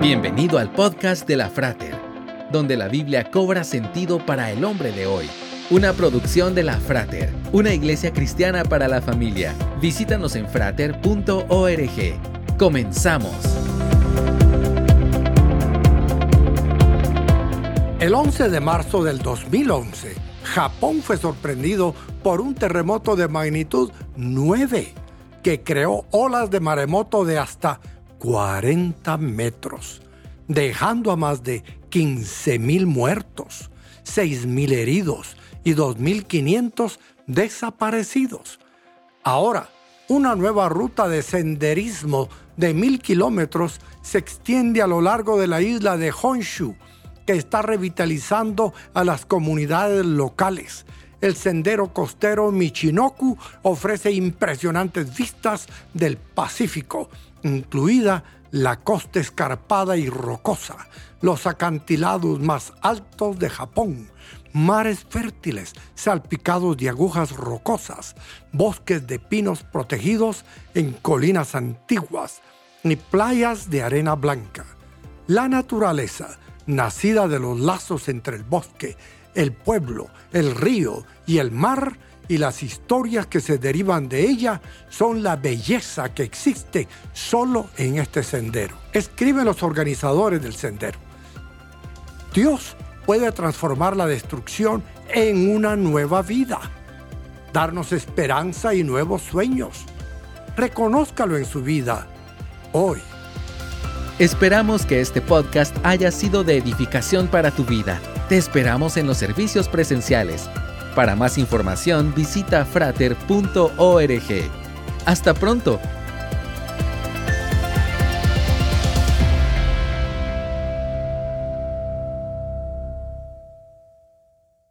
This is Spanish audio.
Bienvenido al podcast de la Frater, donde la Biblia cobra sentido para el hombre de hoy. Una producción de la Frater, una iglesia cristiana para la familia. Visítanos en frater.org. Comenzamos. El 11 de marzo del 2011, Japón fue sorprendido por un terremoto de magnitud 9 que creó olas de maremoto de hasta 40 metros, dejando a más de 15.000 muertos, 6.000 heridos y 2.500 desaparecidos. Ahora, una nueva ruta de senderismo de mil kilómetros se extiende a lo largo de la isla de Honshu, que está revitalizando a las comunidades locales el sendero costero Michinoku ofrece impresionantes vistas del Pacífico, incluida la costa escarpada y rocosa, los acantilados más altos de Japón, mares fértiles salpicados de agujas rocosas, bosques de pinos protegidos en colinas antiguas y playas de arena blanca. La naturaleza, nacida de los lazos entre el bosque el pueblo, el río y el mar y las historias que se derivan de ella son la belleza que existe solo en este sendero. Escriben los organizadores del sendero. Dios puede transformar la destrucción en una nueva vida, darnos esperanza y nuevos sueños. Reconózcalo en su vida hoy. Esperamos que este podcast haya sido de edificación para tu vida. Te esperamos en los servicios presenciales. Para más información visita frater.org. Hasta pronto